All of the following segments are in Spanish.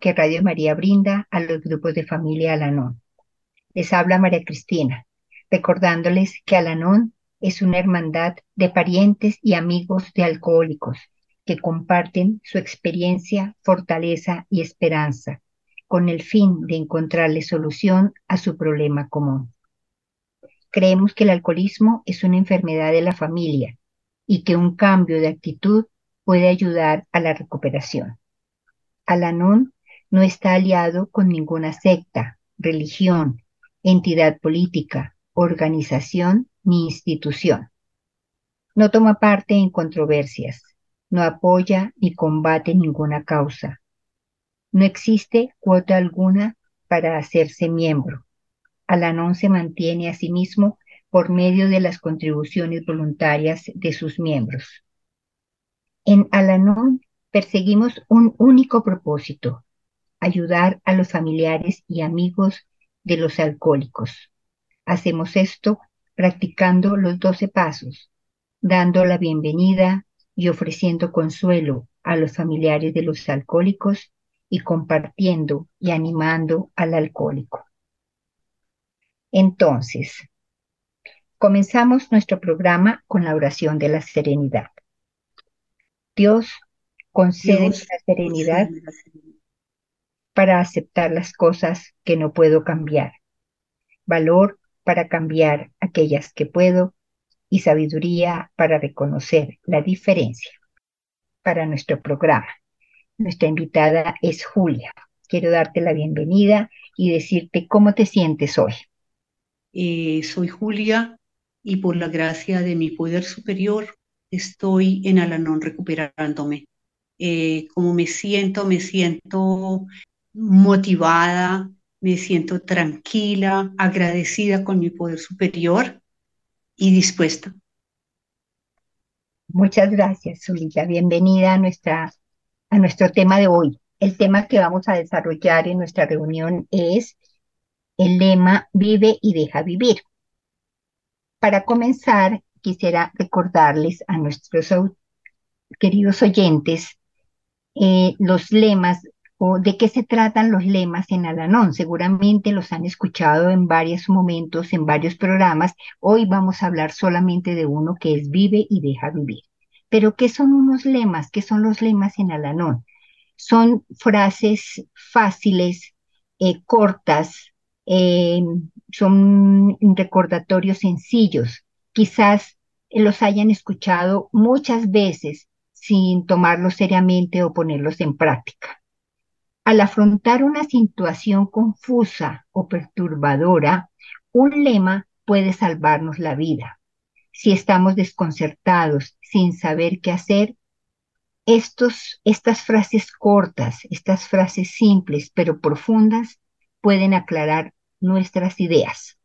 que Radio María brinda a los grupos de familia Alanón. Les habla María Cristina, recordándoles que Alanón es una hermandad de parientes y amigos de alcohólicos que comparten su experiencia, fortaleza y esperanza con el fin de encontrarle solución a su problema común. Creemos que el alcoholismo es una enfermedad de la familia y que un cambio de actitud puede ayudar a la recuperación. Alanón no está aliado con ninguna secta, religión, entidad política, organización ni institución. No toma parte en controversias, no apoya ni combate ninguna causa. No existe cuota alguna para hacerse miembro. Alanón se mantiene a sí mismo por medio de las contribuciones voluntarias de sus miembros. En Alanón perseguimos un único propósito, ayudar a los familiares y amigos de los alcohólicos. Hacemos esto practicando los doce pasos, dando la bienvenida y ofreciendo consuelo a los familiares de los alcohólicos y compartiendo y animando al alcohólico. Entonces, comenzamos nuestro programa con la oración de la serenidad. Dios concede la serenidad para aceptar las cosas que no puedo cambiar, valor para cambiar aquellas que puedo y sabiduría para reconocer la diferencia. Para nuestro programa, nuestra invitada es Julia. Quiero darte la bienvenida y decirte cómo te sientes hoy. Eh, soy Julia y por la gracia de mi poder superior estoy en Alanón recuperándome. Eh, como me siento, me siento motivada, me siento tranquila, agradecida con mi poder superior y dispuesta. Muchas gracias, Zulita. Bienvenida a, nuestra, a nuestro tema de hoy. El tema que vamos a desarrollar en nuestra reunión es el lema Vive y deja vivir. Para comenzar, quisiera recordarles a nuestros queridos oyentes eh, los lemas o de qué se tratan los lemas en Alanón. Seguramente los han escuchado en varios momentos, en varios programas. Hoy vamos a hablar solamente de uno que es vive y deja vivir. Pero ¿qué son unos lemas? ¿Qué son los lemas en Alanón? Son frases fáciles, eh, cortas, eh, son recordatorios sencillos. Quizás los hayan escuchado muchas veces sin tomarlos seriamente o ponerlos en práctica. Al afrontar una situación confusa o perturbadora, un lema puede salvarnos la vida. Si estamos desconcertados sin saber qué hacer, estos, estas frases cortas, estas frases simples pero profundas pueden aclarar nuestras ideas.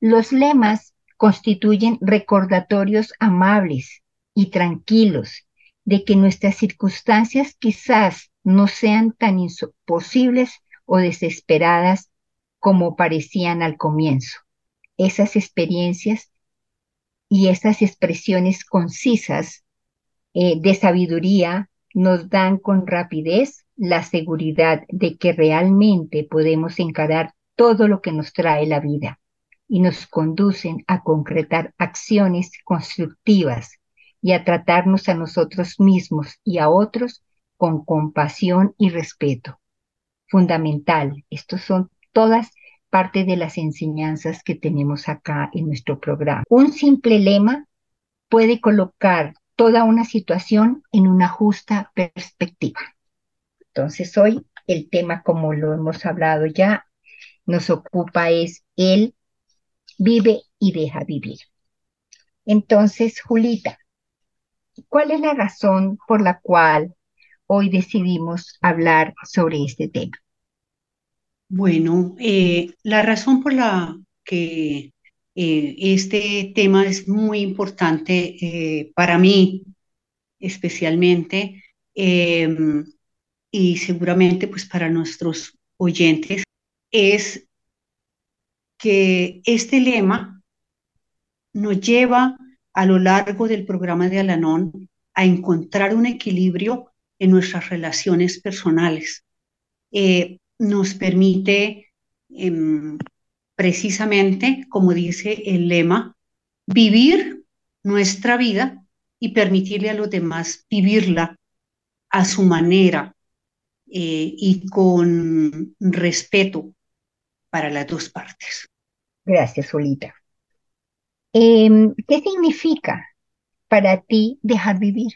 Los lemas constituyen recordatorios amables y tranquilos de que nuestras circunstancias quizás no sean tan imposibles o desesperadas como parecían al comienzo. Esas experiencias y esas expresiones concisas eh, de sabiduría nos dan con rapidez la seguridad de que realmente podemos encarar todo lo que nos trae la vida y nos conducen a concretar acciones constructivas y a tratarnos a nosotros mismos y a otros con compasión y respeto. Fundamental, estos son todas parte de las enseñanzas que tenemos acá en nuestro programa. Un simple lema puede colocar toda una situación en una justa perspectiva. Entonces hoy el tema, como lo hemos hablado ya, nos ocupa es el vive y deja vivir. Entonces, Julita, ¿cuál es la razón por la cual hoy decidimos hablar sobre este tema? Bueno, eh, la razón por la que eh, este tema es muy importante eh, para mí, especialmente, em, y seguramente pues para nuestros oyentes, es que este lema nos lleva a lo largo del programa de Alanón a encontrar un equilibrio en nuestras relaciones personales. Eh, nos permite em, precisamente, como dice el lema, vivir nuestra vida y permitirle a los demás vivirla a su manera eh, y con respeto para las dos partes. Gracias, Solita. Em, ¿Qué significa para ti dejar vivir?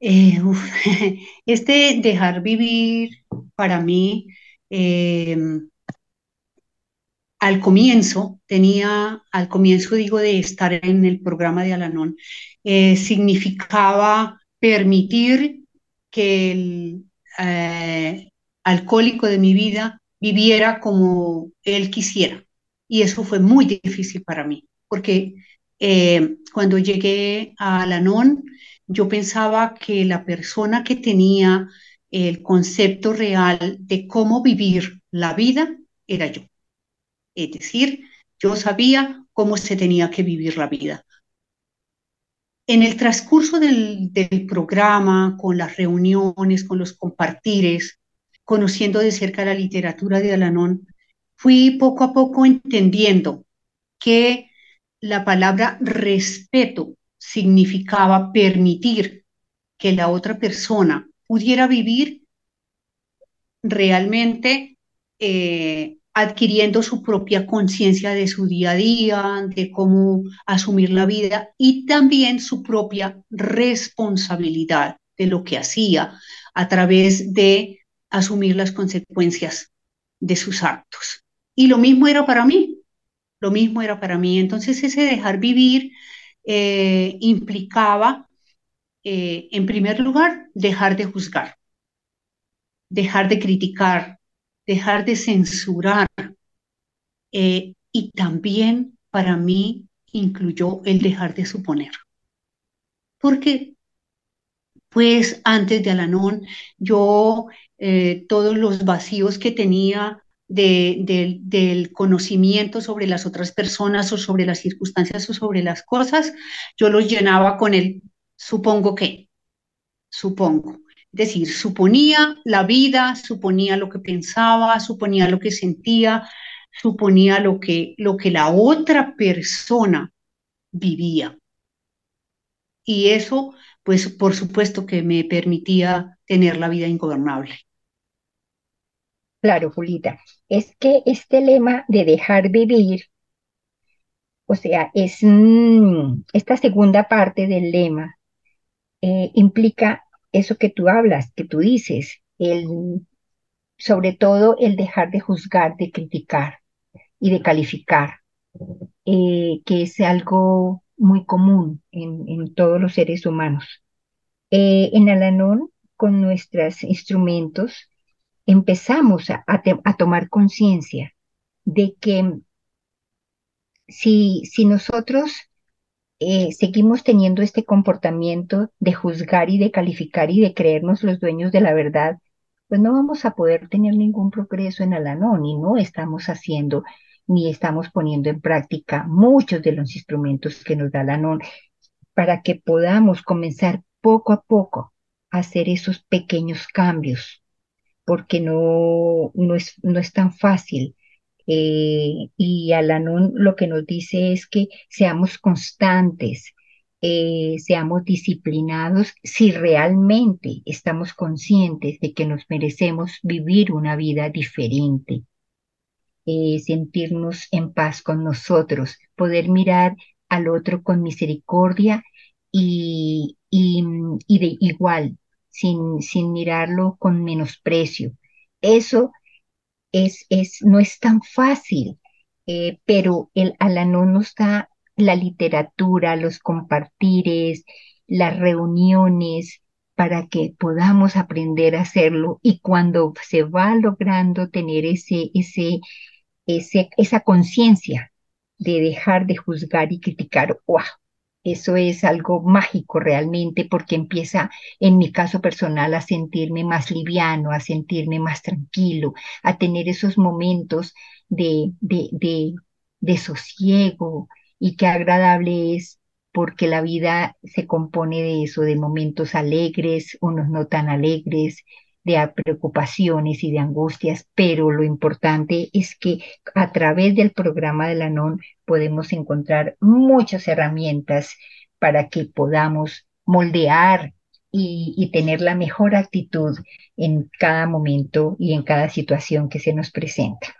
Eh, este dejar vivir para mí, em, al comienzo, tenía, al comienzo digo de estar en el programa de Alanón, eh, significaba permitir que el eh, alcohólico de mi vida viviera como él quisiera. Y eso fue muy difícil para mí, porque eh, cuando llegué a Alanón, yo pensaba que la persona que tenía el concepto real de cómo vivir la vida era yo. Es decir, yo sabía cómo se tenía que vivir la vida. En el transcurso del, programa, con las reuniones, con los compartires, conociendo de cerca la literatura de Alanón, fui poco a poco entendiendo que la palabra respeto significaba permitir que la otra persona pudiera vivir realmente eh, adquiriendo su propia conciencia de su día a día, de cómo asumir la vida y también su propia responsabilidad de lo que hacía a través de asumir las consecuencias de sus actos. Y lo mismo era para mí, lo mismo era para mí. Entonces ese dejar vivir eh, implicaba, eh, en primer lugar, dejar de juzgar, dejar de criticar, dejar de censurar. Eh, y también para mí incluyó el dejar de suponer. Porque, pues antes de Alanón, yo todos los vacíos que tenía de, del conocimiento sobre las otras personas o sobre las circunstancias o sobre las cosas, yo los llenaba con el supongo que, supongo decir, suponía la vida, suponía lo que pensaba, suponía lo que sentía, suponía lo que, lo que la otra persona vivía. Y eso, pues por supuesto que me permitía tener la vida ingobernable. Claro, Julita, es que este lema de dejar vivir, o sea, es mm, esta segunda parte del lema, eh, implica eso que tú hablas, que tú dices, el, sobre todo el dejar de juzgar, de criticar y de calificar, eh, que es algo muy común en, todos los seres humanos. Eh, en Alanón, con nuestros instrumentos, empezamos a, tomar conciencia de que si, si nosotros eh, seguimos teniendo este comportamiento de juzgar y de calificar y de creernos los dueños de la verdad, pues no vamos a poder tener ningún progreso en Alanón y no estamos haciendo ni estamos poniendo en práctica muchos de los instrumentos que nos da Alanón para que podamos comenzar poco a poco a hacer esos pequeños cambios, porque no, no, es, no es tan fácil. Eh, y Alanón lo que nos dice es que seamos constantes, eh, seamos disciplinados si realmente estamos conscientes de que nos merecemos vivir una vida diferente, eh, sentirnos en paz con nosotros, poder mirar al otro con misericordia y, y, y de igual, sin, sin mirarlo con menosprecio. Eso es, no es tan fácil, eh, pero el Alanón nos da la literatura, los compartires, las reuniones para que podamos aprender a hacerlo y cuando se va logrando tener ese, ese, ese esa conciencia de dejar de juzgar y criticar, ¡wow! Eso es algo mágico realmente porque empieza, en mi caso personal, a sentirme más liviano, a sentirme más tranquilo, a tener esos momentos de, de, de, de sosiego y qué agradable es porque la vida se compone de eso, de momentos alegres, unos no tan alegres, de preocupaciones y de angustias, pero lo importante es que a través del programa de la NON podemos encontrar muchas herramientas para que podamos moldear y, tener la mejor actitud en cada momento y en cada situación que se nos presenta.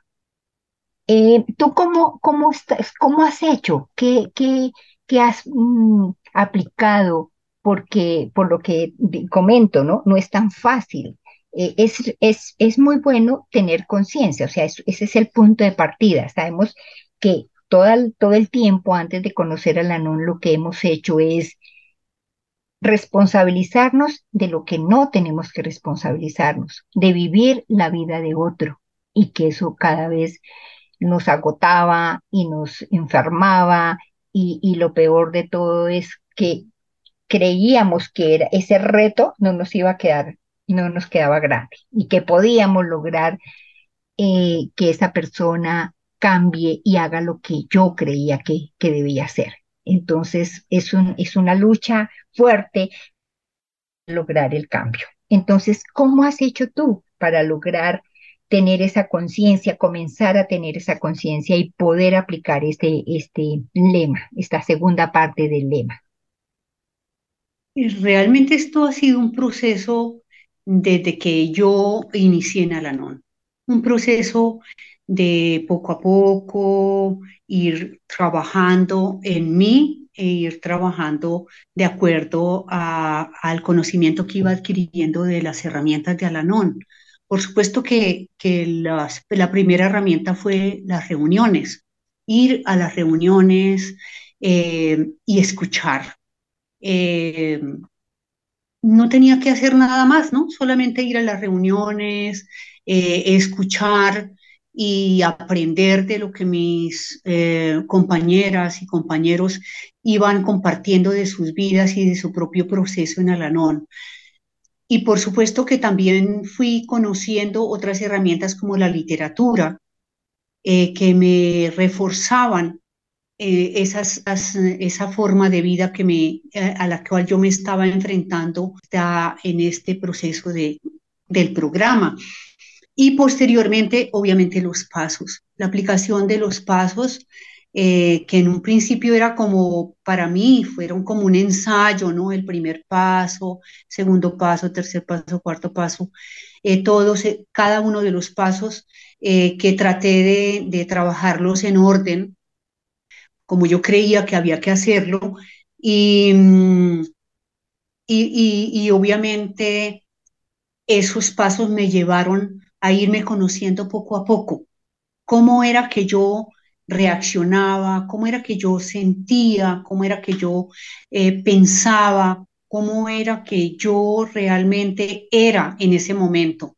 Eh, ¿Tú cómo, cómo, estás, cómo has hecho? ¿Qué, qué, qué has mm, aplicado? Porque, por lo que comento, ¿no? No es tan fácil. Eh, es, es, es, muy bueno tener conciencia, o sea, ese es el punto de partida. Sabemos que todo el, todo el tiempo antes de conocer a la NON lo que hemos hecho es responsabilizarnos de lo que no tenemos que responsabilizarnos, de vivir la vida de otro y que eso cada vez nos agotaba y nos enfermaba y, y lo peor de todo es que creíamos que era, ese reto no nos iba a quedar, no nos quedaba grande y que podíamos lograr eh, que esa persona cambie y haga lo que yo creía que, que debía hacer. Entonces, es, un, es una lucha fuerte lograr el cambio. Entonces, ¿cómo has hecho tú para lograr tener esa conciencia, comenzar a tener esa conciencia y poder aplicar este, este lema, esta segunda parte del lema? Realmente esto ha sido un proceso desde que yo inicié en Alanon, un proceso de poco a poco ir trabajando en mí e ir trabajando de acuerdo al conocimiento que iba adquiriendo de las herramientas de Alanon. Por supuesto que, que la primera herramienta fue las reuniones, ir a las reuniones eh, y escuchar. Eh, no tenía que hacer nada más, ¿no? Solamente ir a las reuniones, eh, escuchar y aprender de lo que mis eh, compañeras y compañeros iban compartiendo de sus vidas y de su propio proceso en Alanón. Y por supuesto que también fui conociendo otras herramientas como la literatura, eh, que me reforzaban eh, esa forma de vida que me, a la cual yo me estaba enfrentando en este proceso de, del programa. Y posteriormente, obviamente, los pasos, la aplicación de los pasos, eh, que en un principio era como, para mí, fueron como un ensayo, ¿no? El primer paso, segundo paso, tercer paso, cuarto paso, eh, todos, eh, cada uno de los pasos que traté de trabajarlos en orden, como yo creía que había que hacerlo, y, mm, y, y, y obviamente esos pasos me llevaron a irme conociendo poco a poco, cómo era que yo reaccionaba, cómo era que yo sentía, cómo era que yo eh, pensaba, cómo era que yo realmente era en ese momento.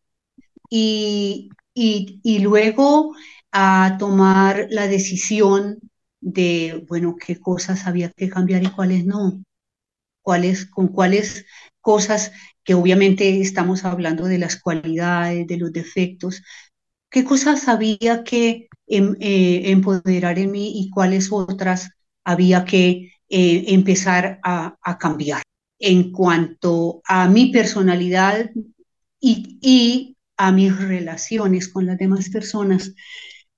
Y, y, luego a tomar la decisión de, bueno, qué cosas había que cambiar y cuáles no, cuáles, con cuáles cosas que obviamente estamos hablando de las cualidades, de los defectos, qué cosas había que em, eh, empoderar en mí y cuáles otras había que eh, empezar a, cambiar en cuanto a mi personalidad y, a mis relaciones con las demás personas,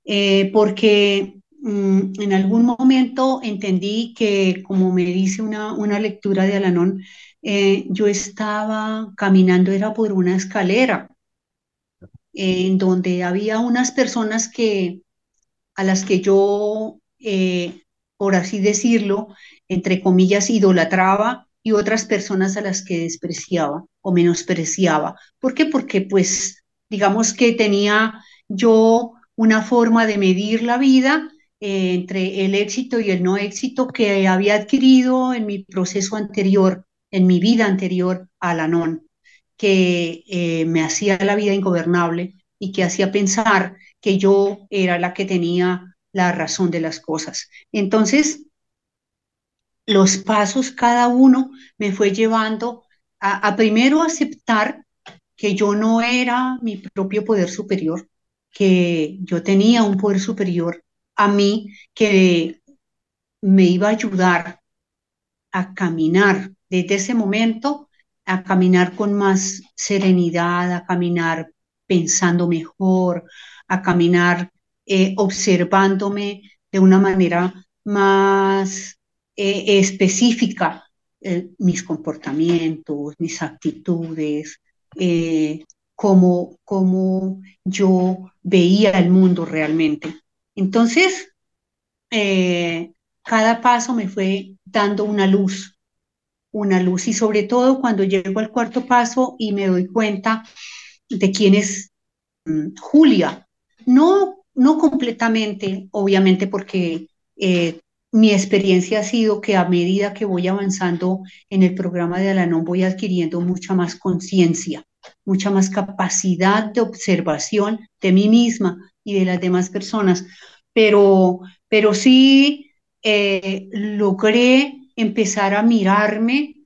eh, porque mm, en algún momento entendí que, como me dice una, una lectura de Alanón, eh, yo estaba caminando, era por una escalera, en donde había unas personas que, a las que yo, eh, por así decirlo, entre comillas, idolatraba y otras personas a las que despreciaba o menospreciaba. ¿Por qué? Porque pues digamos que tenía yo una forma de medir la vida eh, entre el éxito y el no éxito que había adquirido en mi proceso anterior en mi vida anterior a Alanón, que eh, me hacía la vida ingobernable y que hacía pensar que yo era la que tenía la razón de las cosas. Entonces, los pasos cada uno me fue llevando a primero aceptar que yo no era mi propio poder superior, que yo tenía un poder superior a mí que me iba a ayudar a caminar desde ese momento, a caminar con más serenidad, a caminar pensando mejor, a caminar eh, observándome de una manera más eh, específica eh, mis comportamientos, mis actitudes, cómo, cómo, yo veía el mundo realmente. Entonces, cada paso me fue dando una luz, una luz y sobre todo cuando llego al cuarto paso y me doy cuenta de quién es mm, Julia. No, no completamente, obviamente, porque eh, mi experiencia ha sido que a medida que voy avanzando en el programa de Alanón voy adquiriendo mucha más conciencia, mucha más capacidad de observación de mí misma y de las demás personas. Pero, pero sí eh, logré empezar a mirarme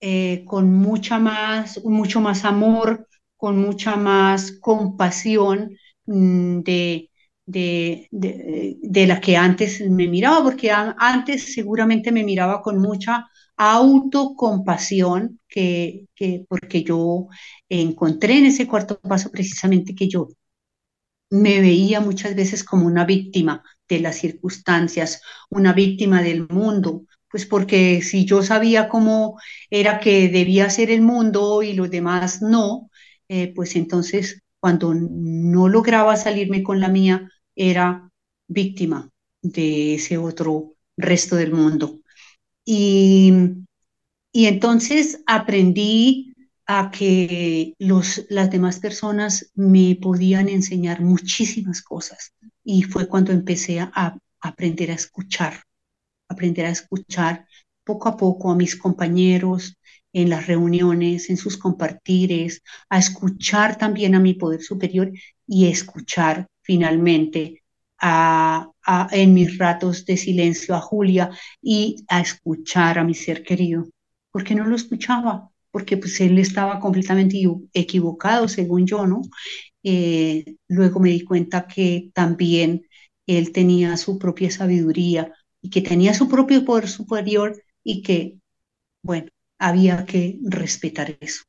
eh, con mucha más, mucho más amor, con mucha más compasión mm, de, de, de, la que antes me miraba, porque antes seguramente me miraba con mucha autocompasión, que, que, porque yo encontré en ese cuarto paso precisamente que yo me veía muchas veces como una víctima de las circunstancias, una víctima del mundo, pues porque si yo sabía cómo era que debía ser el mundo y los demás no, eh, pues entonces cuando no lograba salirme con la mía, era víctima de ese otro resto del mundo. Y, y entonces aprendí a que los, las demás personas me podían enseñar muchísimas cosas. Y fue cuando empecé a aprender a escuchar, aprender a escuchar poco a poco a mis compañeros, en las reuniones, en sus compartires, a escuchar también a mi poder superior y escuchar finalmente a, en mis ratos de silencio a Julia y a escuchar a mi ser querido, porque no lo escuchaba, porque pues él estaba completamente equivocado, según yo, ¿no? Eh, luego me di cuenta que también él tenía su propia sabiduría y que tenía su propio poder superior y que, bueno, había que respetar eso.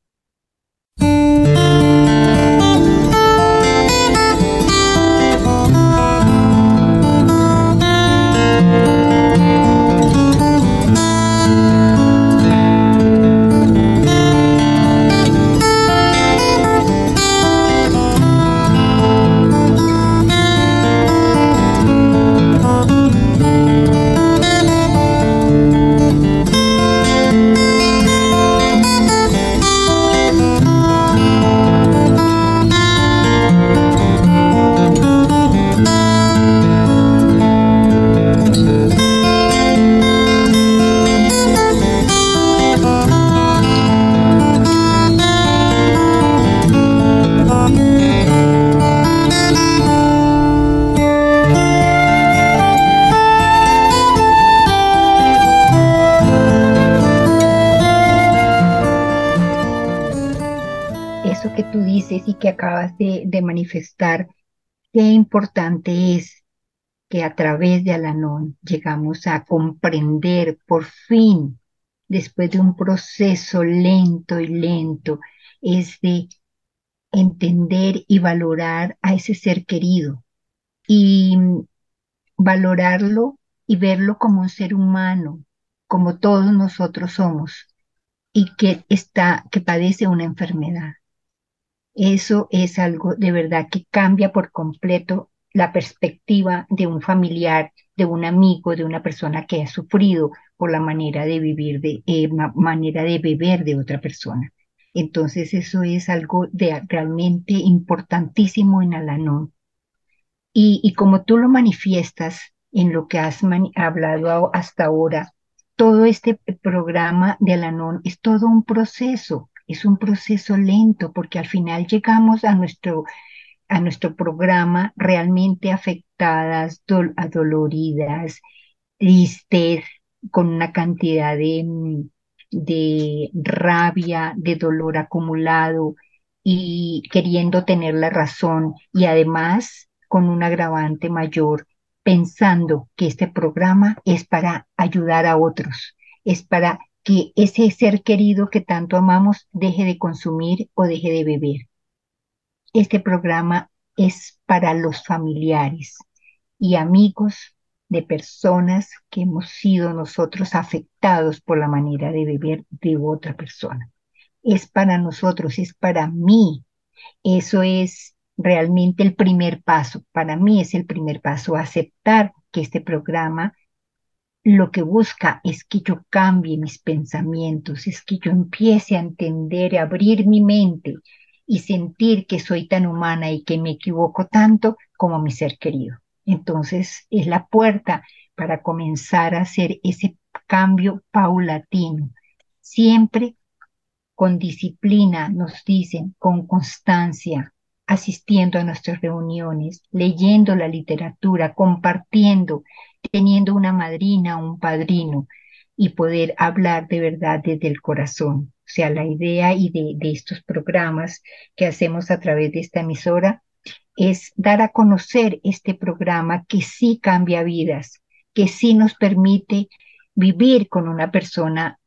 Qué importante es que a través de Alanón llegamos a comprender por fin, después de un proceso lento y lento, es de entender y valorar a ese ser querido y valorarlo y verlo como un ser humano, como todos nosotros somos, y que está, que padece una enfermedad. Eso es algo de verdad que cambia por completo la perspectiva de un familiar, de un amigo, de una persona que ha sufrido por la manera de vivir, de eh, manera de beber de otra persona. Entonces eso es algo de, realmente importantísimo en Alanón. Y, y como tú lo manifiestas en lo que has hablado hasta ahora, todo este programa de Alanón es todo un proceso es un proceso lento porque al final llegamos a nuestro, a nuestro programa realmente afectadas, adoloridas, tristes, con una cantidad de, de rabia, de dolor acumulado y queriendo tener la razón y además con un agravante mayor, pensando que este programa es para ayudar a otros es para que ese ser querido que tanto amamos deje de consumir o deje de beber. Este programa es para los familiares y amigos de personas que hemos sido nosotros afectados por la manera de beber de otra persona. Es para nosotros, es para mí. Eso es realmente el primer paso. Para mí es el primer paso, aceptar que este programa lo que busca es que yo cambie mis pensamientos, es que yo empiece a entender, a abrir mi mente y sentir que soy tan humana y que me equivoco tanto como mi ser querido. Entonces es la puerta para comenzar a hacer ese cambio paulatino, siempre con disciplina, nos dicen, con constancia, asistiendo a nuestras reuniones, leyendo la literatura, compartiendo, teniendo una madrina un padrino y poder hablar de verdad desde el corazón. O sea, la idea y de, de estos programas que hacemos a través de esta emisora es dar a conocer este programa que sí cambia vidas, que sí nos permite vivir con una persona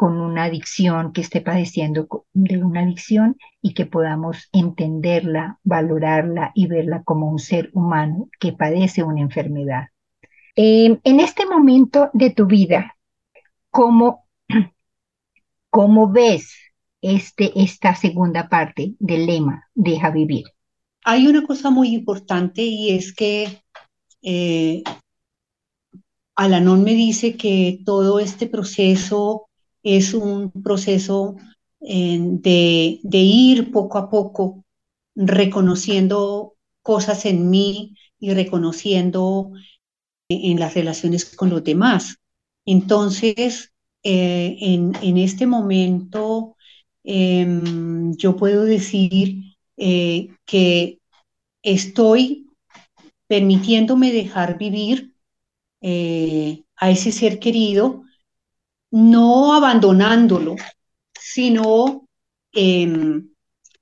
con una adicción, que esté padeciendo de una adicción y que podamos entenderla, valorarla y verla como un ser humano que padece una enfermedad. Eh, en este momento de tu vida, ¿cómo, cómo ves este, esta segunda parte del lema, deja vivir? Hay una cosa muy importante y es que eh, Alanón me dice que todo este proceso es un proceso de ir poco a poco reconociendo cosas en mí y reconociendo en las relaciones con los demás. Entonces, eh, en, este momento, eh, yo puedo decir eh, que estoy permitiéndome dejar vivir eh, a ese ser querido no abandonándolo, sino eh,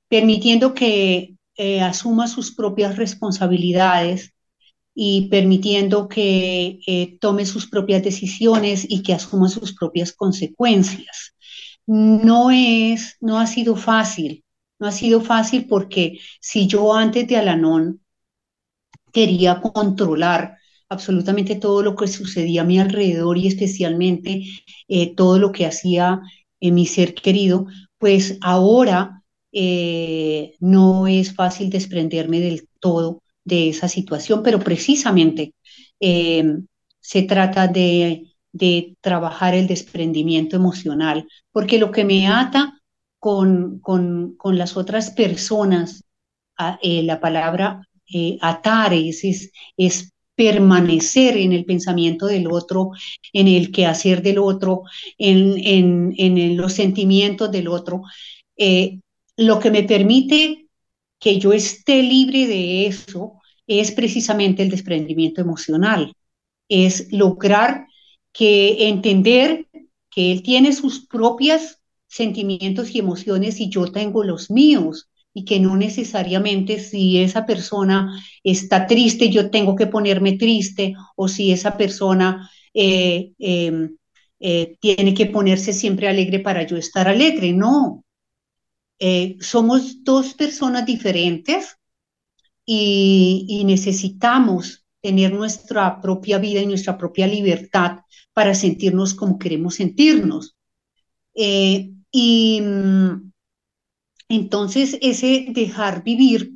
permitiendo que eh, asuma sus propias responsabilidades y permitiendo que eh, tome sus propias decisiones y que asuma sus propias consecuencias. No es, no ha sido fácil, no ha sido fácil porque si yo antes de Alanón quería controlar absolutamente todo lo que sucedía a mi alrededor y especialmente eh, todo lo que hacía en mi ser querido, pues ahora eh, no es fácil desprenderme del todo de esa situación, pero precisamente eh, se trata de, de, trabajar el desprendimiento emocional, porque lo que me ata con, con, con las otras personas, eh, la palabra atar es, es, es permanecer en el pensamiento del otro, en el quehacer del otro, en, en, en los sentimientos del otro, eh, lo que me permite que yo esté libre de eso es precisamente el desprendimiento emocional, es lograr que entender que él tiene sus propios sentimientos y emociones y yo tengo los míos y que no necesariamente si esa persona está triste, yo tengo que ponerme triste, o si esa persona eh, eh, eh, tiene que ponerse siempre alegre para yo estar alegre. No. Eh, somos dos personas diferentes y, necesitamos tener nuestra propia vida y nuestra propia libertad para sentirnos como queremos sentirnos. Eh, y mm, entonces, ese dejar vivir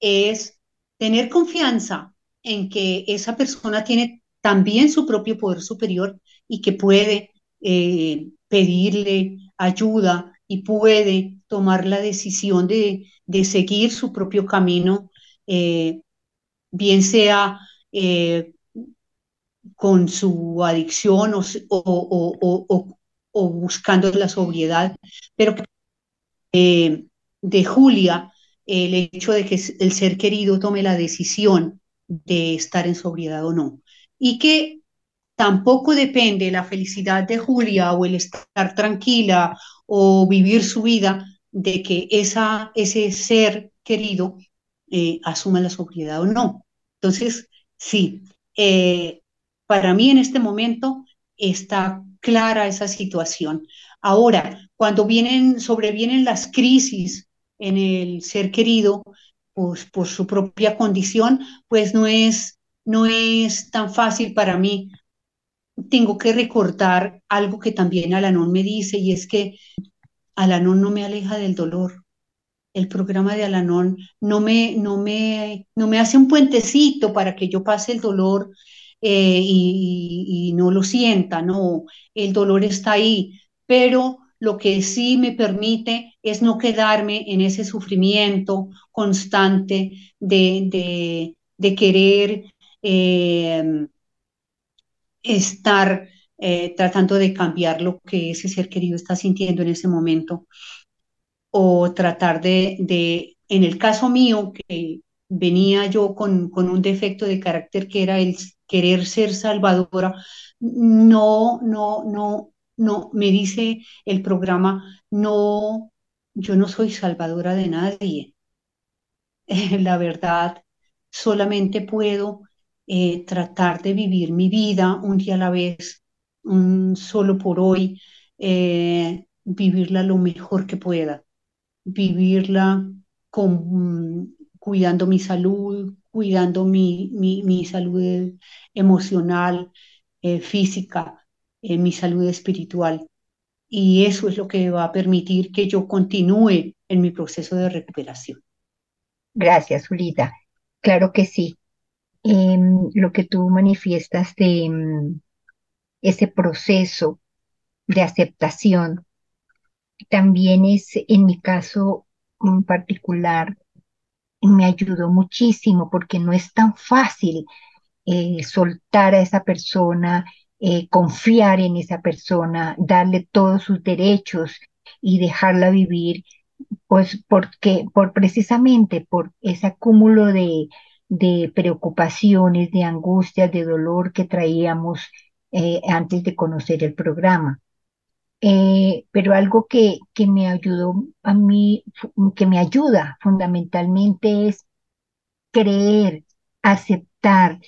es tener confianza en que esa persona tiene también su propio poder superior y que puede eh, pedirle ayuda y puede tomar la decisión de, de seguir su propio camino, eh, bien sea eh, con su adicción o, o, o, o, buscando la sobriedad, pero eh, de Julia el hecho de que el ser querido tome la decisión de estar en sobriedad o no. Y que tampoco depende la felicidad de Julia o el estar tranquila o vivir su vida de que ese ser querido eh, asuma la sobriedad o no. Entonces, sí, eh, para mí en este momento está clara esa situación. Ahora, cuando vienen, sobrevienen las crisis en el ser querido, pues por su propia condición, pues no es, no es tan fácil para mí. Tengo que recordar algo que también Alanón me dice y es que Alanón no me aleja del dolor. El programa de Alanón no me, no me, no me hace un puentecito para que yo pase el dolor eh, y, y no lo sienta, no, el dolor está ahí, pero lo que sí me permite es no quedarme en ese sufrimiento constante de, querer eh, estar eh, tratando de cambiar lo que ese ser querido está sintiendo en ese momento o tratar de, en el caso mío, que venía yo con, con, un defecto de carácter que era el querer ser salvadora, no, no, no, no, me dice el programa, no, yo no soy salvadora de nadie. la verdad, solamente puedo eh, tratar de vivir mi vida un día a la vez, un solo por hoy, eh, vivirla lo mejor que pueda, vivirla con, cuidando mi salud, cuidando mi, mi, salud emocional, eh, física, mi salud espiritual. Y eso es lo que va a permitir que yo continúe en mi proceso de recuperación. Gracias, Julita. Claro que sí. Em, lo que tú manifiestas de em, ese proceso de aceptación también es, en mi caso en particular, me ayudó muchísimo porque no es tan fácil eh, soltar a esa persona eh, confiar en esa persona, darle todos sus derechos y dejarla vivir, pues porque, por precisamente por ese acúmulo de, de preocupaciones, de angustias, de dolor que traíamos eh, antes de conocer el programa. Eh, pero algo que, que me ayudó a mí, que me ayuda fundamentalmente es creer, aceptar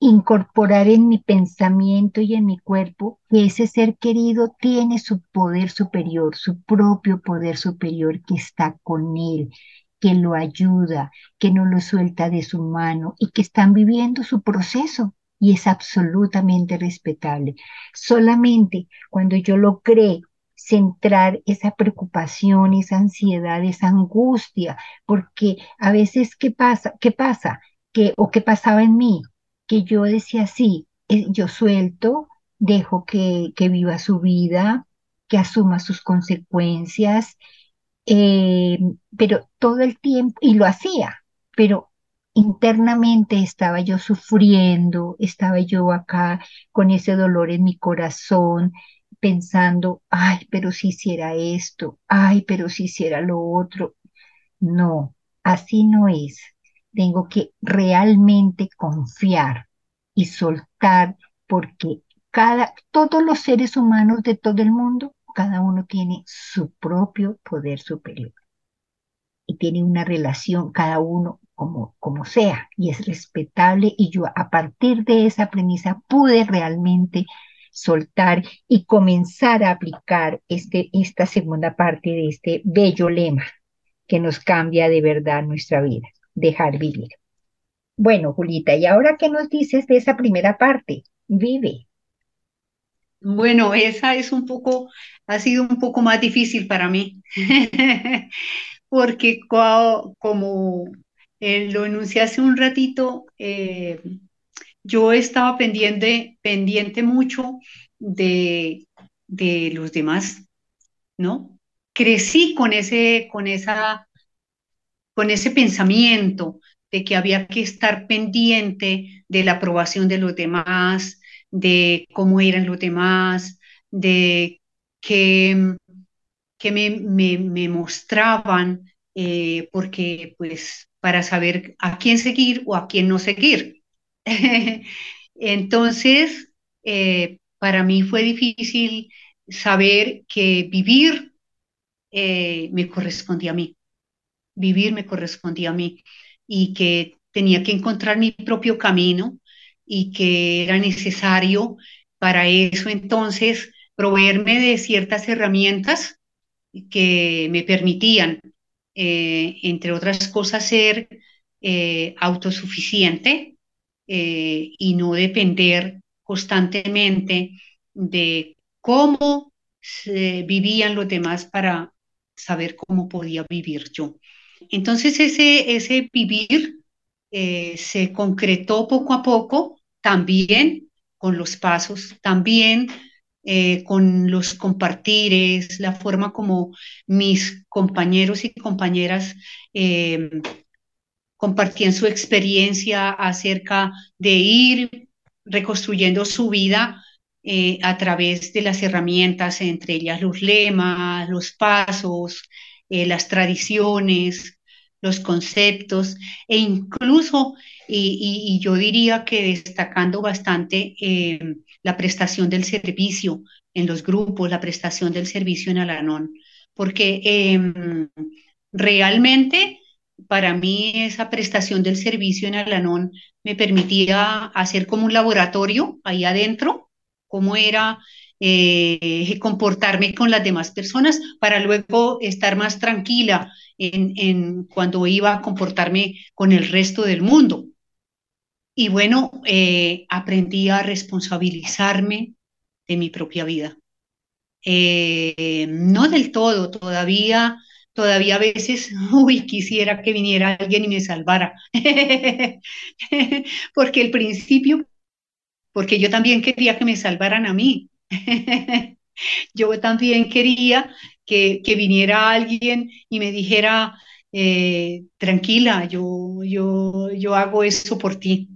incorporar en mi pensamiento y en mi cuerpo que ese ser querido tiene su poder superior, su propio poder superior que está con él, que lo ayuda, que no lo suelta de su mano y que están viviendo su proceso y es absolutamente respetable. Solamente cuando yo logré centrar esa preocupación, esa ansiedad, esa angustia, porque a veces ¿qué pasa? ¿Qué pasa? que o qué pasaba en mí, que yo decía, sí, eh, yo suelto, dejo que, que viva su vida, que asuma sus consecuencias, eh, pero todo el tiempo, y lo hacía, pero internamente estaba yo sufriendo, estaba yo acá con ese dolor en mi corazón, pensando, ay, pero si hiciera esto, ay, pero si hiciera lo otro. No, así no es tengo que realmente confiar y soltar porque cada, todos los seres humanos de todo el mundo, cada uno tiene su propio poder superior y tiene una relación cada uno como, como sea y es respetable y yo a partir de esa premisa pude realmente soltar y comenzar a aplicar este, esta segunda parte de este bello lema que nos cambia de verdad nuestra vida dejar vivir. Bueno, Julita, ¿y ahora qué nos dices de esa primera parte? Vive. Bueno, esa es un poco, ha sido un poco más difícil para mí, porque como eh, lo enuncié hace un ratito, eh, yo estaba pendiente, pendiente mucho de, de los demás, ¿no? Crecí con ese, con esa con ese pensamiento de que había que estar pendiente de la aprobación de los demás, de cómo eran los demás, de que, que me, mostraban, eh, porque pues para saber a quién seguir o a quién no seguir. Entonces, eh, para mí fue difícil saber que vivir eh, me correspondía a mí vivir me correspondía a mí y que tenía que encontrar mi propio camino y que era necesario para eso entonces proveerme de ciertas herramientas que me permitían, eh, entre otras cosas, ser eh, autosuficiente eh, y no depender constantemente de cómo se vivían los demás para saber cómo podía vivir yo. Entonces ese, ese vivir se concretó poco a poco también con los pasos, también eh, con los compartires, la forma como mis compañeros y compañeras eh, compartían su experiencia acerca de ir reconstruyendo su vida eh, a través de las herramientas, entre ellas los lemas, los pasos, las tradiciones, los conceptos e incluso, y, yo diría que destacando bastante eh, la prestación del servicio en los grupos, la prestación del servicio en Alanón, porque em, realmente para mí esa prestación del servicio en Alanón me permitía hacer como un laboratorio ahí adentro, cómo era eh, comportarme con las demás personas para luego estar más tranquila en, cuando iba a comportarme con el resto del mundo. Y bueno, eh, aprendí a responsabilizarme de mi propia vida. Eh, no del todo, todavía, todavía a veces, uy, quisiera que viniera alguien y me salvara. porque el principio, porque yo también quería que me salvaran a mí. yo también quería que, viniera alguien y me dijera, eh, tranquila, yo, yo, yo hago eso por ti.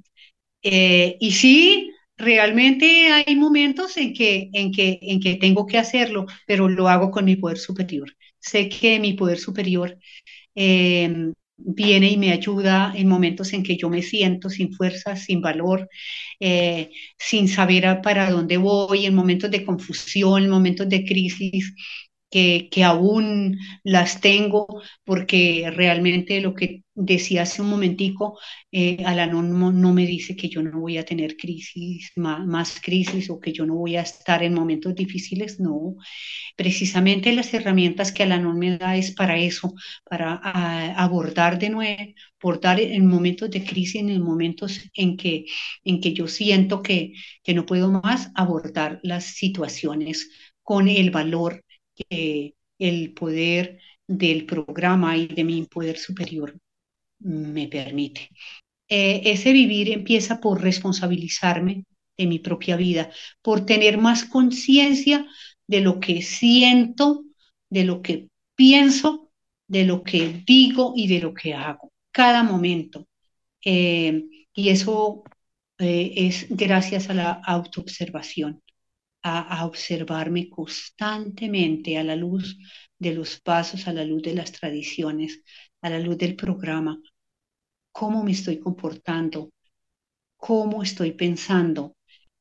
Eh, y sí, realmente hay momentos en que, en, que, en que tengo que hacerlo, pero lo hago con mi poder superior. Sé que mi poder superior em, viene y me ayuda en momentos en que yo me siento sin fuerza, sin valor, eh, sin saber para dónde voy, en momentos de confusión, en momentos de crisis que, aún las tengo, porque realmente lo que decía hace un momentico, eh, Alanón no, me dice que yo no voy a tener crisis, más, crisis o que yo no voy a estar en momentos difíciles, no. Precisamente las herramientas que Alanón me da es para eso, para abordar de nuevo, abordar en momentos de crisis, en momentos en que, en que yo siento que, que no puedo más, abordar las situaciones con el valor el poder del programa y de mi poder superior me permite. Eh, ese vivir empieza por responsabilizarme de mi propia vida, por tener más conciencia de lo que siento, de lo que pienso, de lo que digo y de lo que hago, cada momento. Eh, y eso eh, es gracias a la autoobservación a, observarme constantemente a la luz de los pasos, a la luz de las tradiciones, a la luz del programa, cómo me estoy comportando, cómo estoy pensando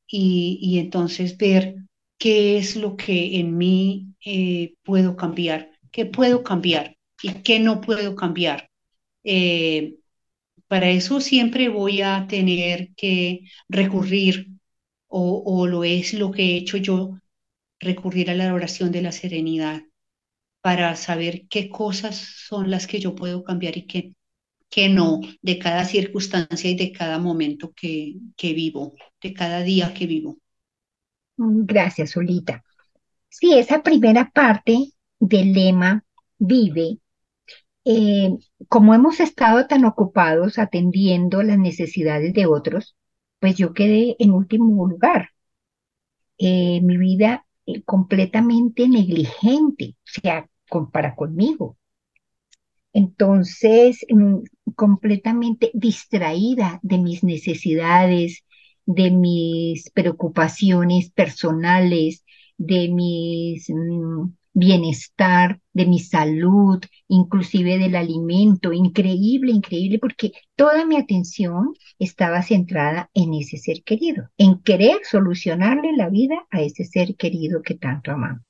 y, entonces ver qué es lo que en mí eh, puedo cambiar, qué puedo cambiar y qué no puedo cambiar. Eh, para eso siempre voy a tener que recurrir o, lo es lo que he hecho yo, recurrir a la oración de la serenidad para saber qué cosas son las que yo puedo cambiar y qué, no, de cada circunstancia y de cada momento que, que vivo, de cada día que vivo. Mm, gracias, Olita. Sí, esa primera parte del lema vive, eh, como hemos estado tan ocupados atendiendo las necesidades de otros, pues yo quedé en último lugar. Eh, mi vida eh, completamente negligente, o sea, para conmigo. Entonces, mm, completamente distraída de mis necesidades, de mis preocupaciones personales, de mis mm, bienestar, de mi salud, inclusive del alimento. Increíble, increíble, porque toda mi atención estaba centrada en ese ser querido, en querer solucionarle la vida a ese ser querido que tanto amamos.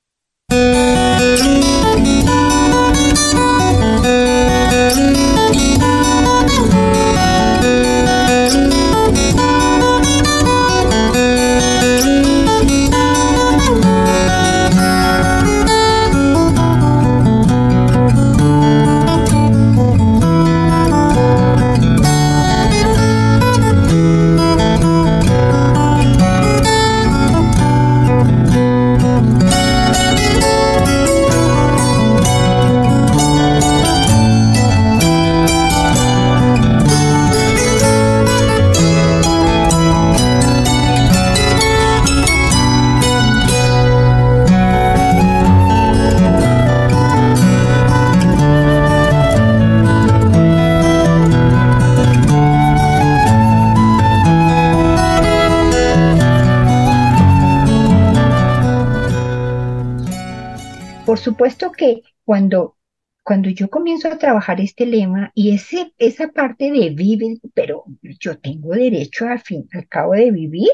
Supuesto que cuando, cuando yo comienzo a trabajar este lema y ese, esa parte de vivir, pero yo tengo derecho al fin, al cabo de vivir,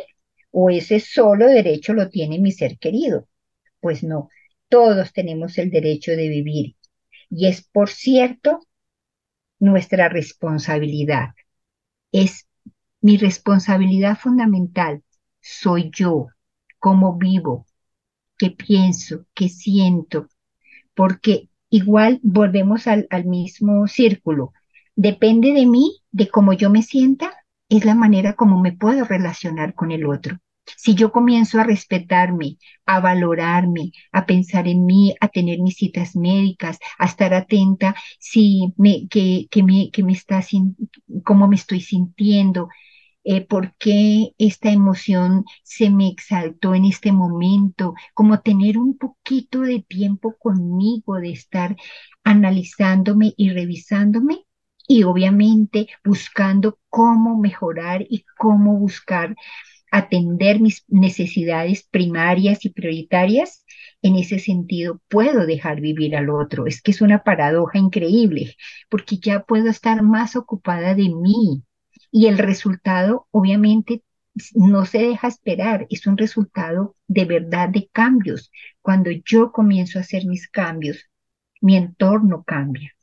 o ese solo derecho lo tiene mi ser querido. Pues no, todos tenemos el derecho de vivir. Y es, por cierto, nuestra responsabilidad. Es mi responsabilidad fundamental. Soy yo, cómo vivo, qué pienso, qué siento, porque igual volvemos al, mismo círculo. Depende de mí, de cómo yo me sienta, es la manera como me puedo relacionar con el otro. Si yo comienzo a respetarme, a valorarme, a pensar en mí, a tener mis citas médicas, a estar atenta si me, que, que me, que me está, cómo me estoy sintiendo, eh, por qué esta emoción se me exaltó en este momento, como tener un poquito de tiempo conmigo, de estar analizándome y revisándome y obviamente buscando cómo mejorar y cómo buscar atender mis necesidades primarias y prioritarias, en ese sentido puedo dejar vivir al otro. Es que es una paradoja increíble, porque ya puedo estar más ocupada de mí. Y el resultado, obviamente, no se deja esperar, es un resultado de verdad de cambios. Cuando yo comienzo a hacer mis cambios, mi entorno cambia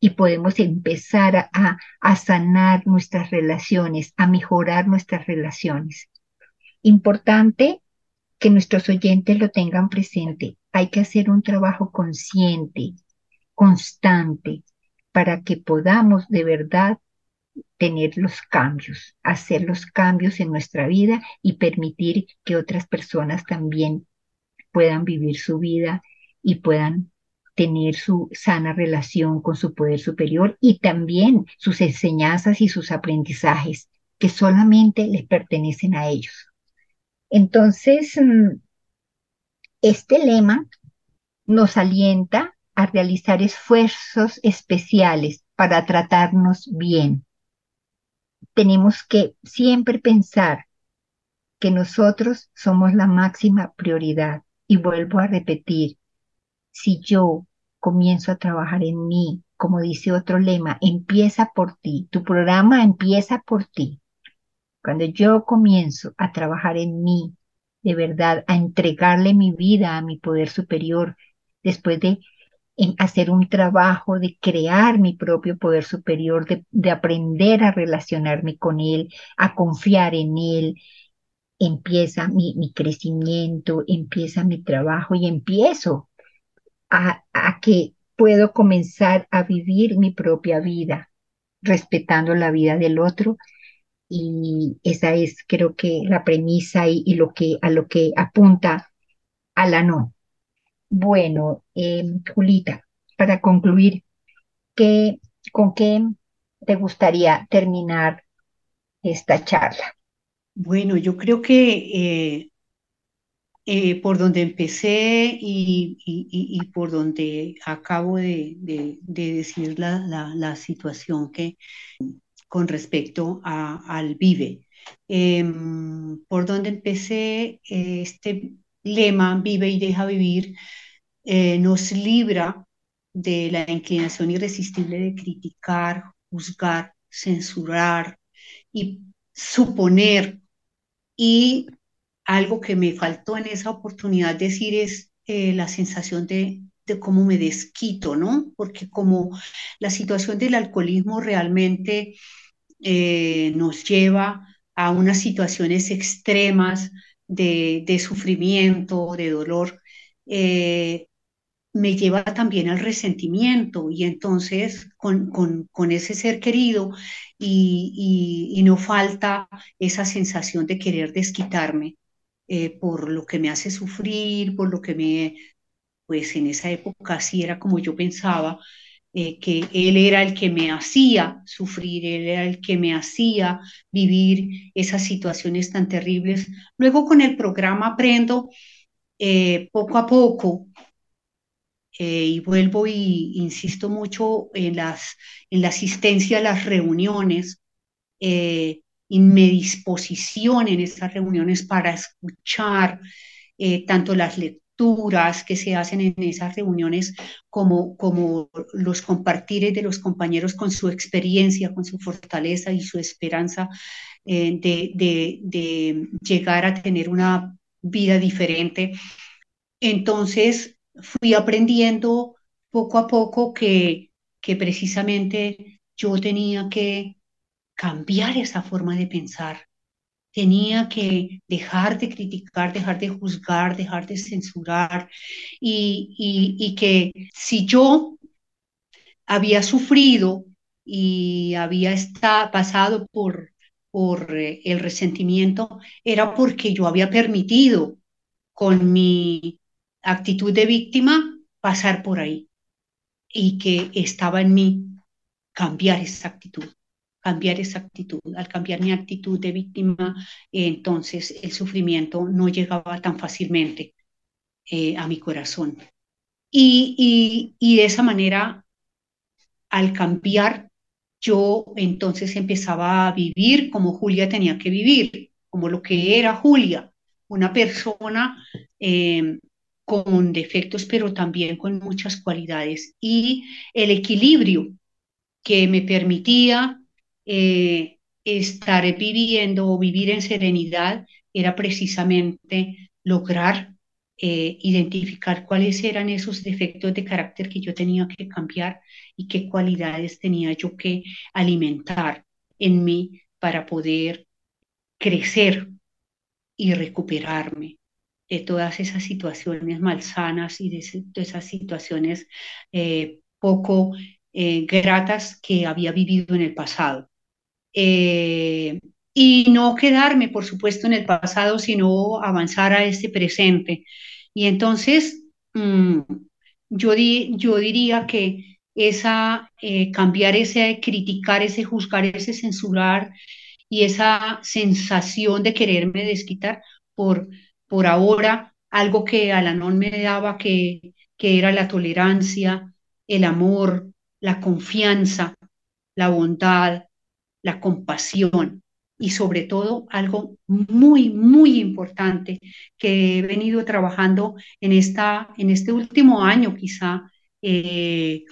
y podemos empezar a, a, sanar nuestras relaciones, a mejorar nuestras relaciones. Importante que nuestros oyentes lo tengan presente. Hay que hacer un trabajo consciente, constante, para que podamos de verdad tener los cambios, hacer los cambios en nuestra vida y permitir que otras personas también puedan vivir su vida y puedan tener su sana relación con su poder superior y también sus enseñanzas y sus aprendizajes que solamente les pertenecen a ellos. Entonces, mm, este lema nos alienta a realizar esfuerzos especiales para tratarnos bien. Tenemos que siempre pensar que nosotros somos la máxima prioridad. Y vuelvo a repetir, si yo comienzo a trabajar en mí, como dice otro lema, empieza por ti, tu programa empieza por ti. Cuando yo comienzo a trabajar en mí, de verdad, a entregarle mi vida a mi poder superior, después de hacer un trabajo de crear mi propio poder superior, de, de aprender a relacionarme con él, a confiar en él, empieza mi, mi crecimiento, empieza mi trabajo y empiezo a, que puedo comenzar a vivir mi propia vida, respetando la vida del otro. Y esa es, creo que, la premisa y, lo que, a lo que apunta a la no. Bueno, em, Julita, para concluir, ¿qué, ¿con qué te gustaría terminar esta charla? Bueno, yo creo que eh, eh, por donde empecé y, por donde acabo de, decir la, situación que con respecto al vive. Em, por donde empecé, este lema, vive y deja vivir, eh, nos libra de la inclinación irresistible de criticar, juzgar, censurar y suponer y algo que me faltó en esa oportunidad decir es eh, la sensación de, cómo me desquito, ¿no? Porque como la situación del alcoholismo realmente eh, nos lleva a unas situaciones extremas de, sufrimiento, de dolor, eh, me lleva también al resentimiento y entonces con, ese ser querido y, y, no falta esa sensación de querer desquitarme eh, por lo que me hace sufrir, por lo que me, pues en esa época sí era como yo pensaba, eh, que él era el que me hacía sufrir, él era el que me hacía vivir esas situaciones tan terribles. Luego con el programa aprendo eh, poco a poco y vuelvo y insisto mucho en, las, en la asistencia a las reuniones y mi disposición en estas reuniones para escuchar eh, tanto las lecturas que se hacen en esas reuniones, como, como los compartires de los compañeros con su experiencia, con su fortaleza y su esperanza eh, de, de, de llegar a tener una vida diferente. Entonces fui aprendiendo poco a poco que, que precisamente yo tenía que cambiar esa forma de pensar. Tenía que dejar de criticar, dejar de juzgar, dejar de censurar. Y, y, que si yo había sufrido y había estado, pasado por, por eh, el resentimiento, era porque yo había permitido con mi actitud de víctima pasar por ahí y que estaba en mí cambiar esa actitud, cambiar esa actitud. Al cambiar mi actitud de víctima, eh, entonces el sufrimiento no llegaba tan fácilmente eh, a mi corazón. Y, y, y de esa manera, al cambiar, yo entonces empezaba a vivir como Julia tenía que vivir, como lo que era Julia, una persona eh, con defectos, pero también con muchas cualidades. Y el equilibrio que me permitía eh, estar viviendo o vivir en serenidad era precisamente lograr eh, identificar cuáles eran esos defectos de carácter que yo tenía que cambiar y qué cualidades tenía yo que alimentar en mí para poder crecer y recuperarme de todas esas situaciones malsanas y de, esas situaciones eh, poco gratas que había vivido en el pasado. Eh, y no quedarme, por supuesto, en el pasado, sino avanzar a este presente. Y entonces, mmm, yo, di, yo diría que esa, cambiar ese criticar, ese juzgar, ese censurar y esa sensación de quererme desquitar por por ahora algo que Alanón me daba, que, que era la tolerancia, el amor, la confianza, la bondad, la compasión y sobre todo algo muy, muy importante que he venido trabajando en, esta, en este último año quizá, eh,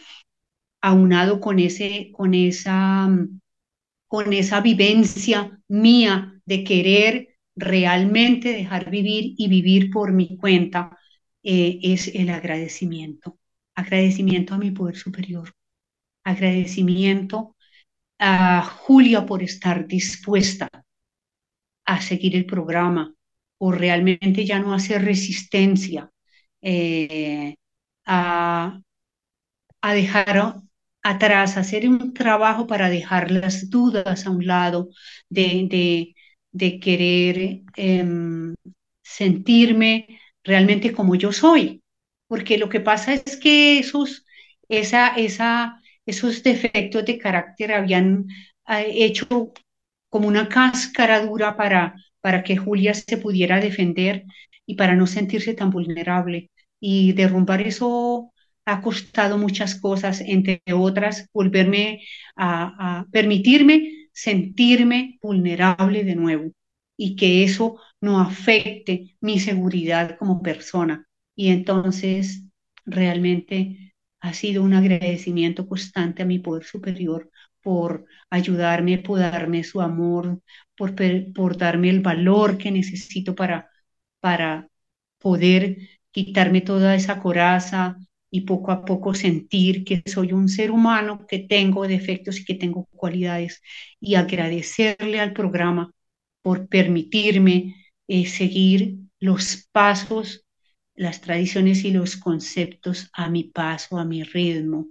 aunado con, ese, con, esa, con esa vivencia mía de querer realmente dejar vivir y vivir por mi cuenta eh, es el agradecimiento. Agradecimiento a mi poder superior. Agradecimiento a Julia por estar dispuesta a seguir el programa, por realmente ya no hacer resistencia, eh, a, a dejar atrás, hacer un trabajo para dejar las dudas a un lado, de, de, de querer em, sentirme realmente como yo soy, porque lo que pasa es que esos, esa, esa, esos defectos de carácter habían eh, hecho como una cáscara dura para, para que Julia se pudiera defender y para no sentirse tan vulnerable. Y derrumbar eso ha costado muchas cosas, entre otras, volverme a, a permitirme sentirme vulnerable de nuevo y que eso no afecte mi seguridad como persona. Y entonces realmente ha sido un agradecimiento constante a mi poder superior por ayudarme, por darme su amor, por, por darme el valor que necesito para, para poder quitarme toda esa coraza, y poco a poco sentir que soy un ser humano, que tengo defectos y que tengo cualidades y agradecerle al programa por permitirme eh, seguir los pasos, las tradiciones y los conceptos a mi paso, a mi ritmo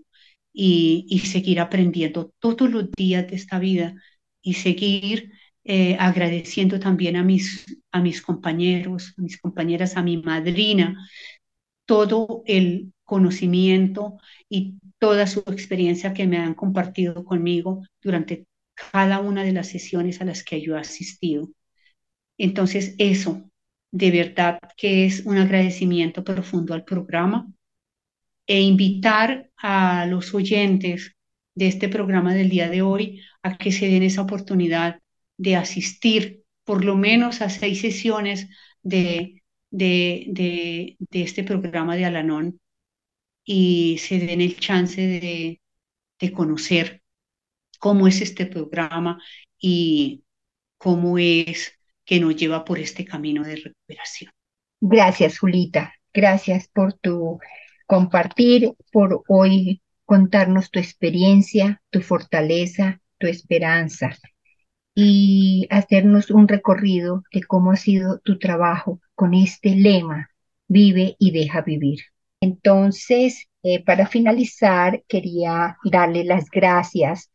y, seguir aprendiendo todos los días de esta vida y seguir eh, agradeciendo también a mis, a mis compañeros, a mis compañeras, a mi madrina, todo el conocimiento y toda su experiencia que me han compartido conmigo durante cada una de las sesiones a las que yo he asistido. Entonces, eso de verdad que es un agradecimiento profundo al programa e invitar a los oyentes de este programa del día de hoy a que se den esa oportunidad de asistir por lo menos a seis sesiones de de, de, este programa de Alanón y se den el chance de, de conocer cómo es este programa y cómo es que nos lleva por este camino de recuperación. Gracias, Julita. Gracias por tu compartir, por hoy contarnos tu experiencia, tu fortaleza, tu esperanza y hacernos un recorrido de cómo ha sido tu trabajo con este lema, vive y deja vivir. Entonces, eh, para finalizar, quería darle las gracias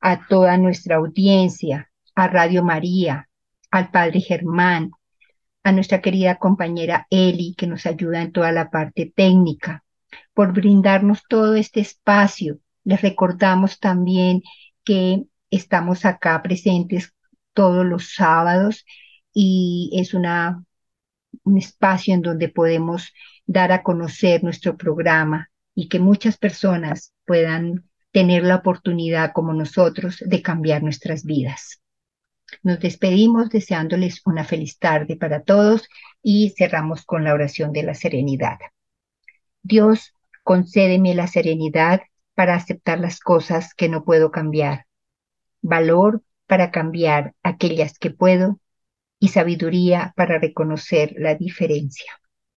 a toda nuestra audiencia, a Radio María, al Padre Germán, a nuestra querida compañera Eli, que nos ayuda en toda la parte técnica, por brindarnos todo este espacio. Les recordamos también que estamos acá presentes todos los sábados y es una, un espacio en donde podemos dar a conocer nuestro programa y que muchas personas puedan tener la oportunidad como nosotros de cambiar nuestras vidas. Nos despedimos deseándoles una feliz tarde para todos y cerramos con la oración de la serenidad. Dios, concédeme la serenidad para aceptar las cosas que no puedo cambiar, valor para cambiar aquellas que puedo y sabiduría para reconocer la diferencia.